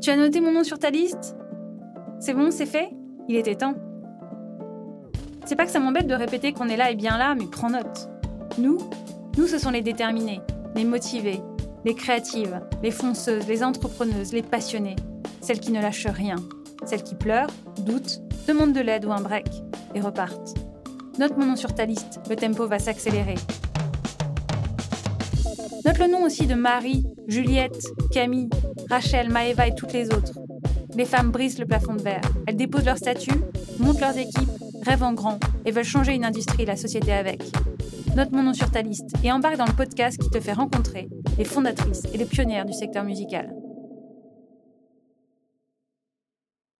Tu as noté mon nom sur ta liste? C'est bon, c'est fait? Il était temps. C'est pas que ça m'embête de répéter qu'on est là et bien là, mais prends note. Nous, nous, ce sont les déterminés, les motivés, les créatives, les fonceuses, les entrepreneuses, les passionnées, celles qui ne lâchent rien, celles qui pleurent, doutent, demandent de l'aide ou un break et repartent. Note mon nom sur ta liste, le tempo va s'accélérer. Note le nom aussi de Marie, Juliette, Camille, Rachel, Maëva et toutes les autres. Les femmes brisent le plafond de verre. Elles déposent leur statut, montent leurs équipes, rêvent en grand et veulent changer une industrie et la société avec. Note mon nom sur ta liste et embarque dans le podcast qui te fait rencontrer les fondatrices et les pionnières du secteur musical.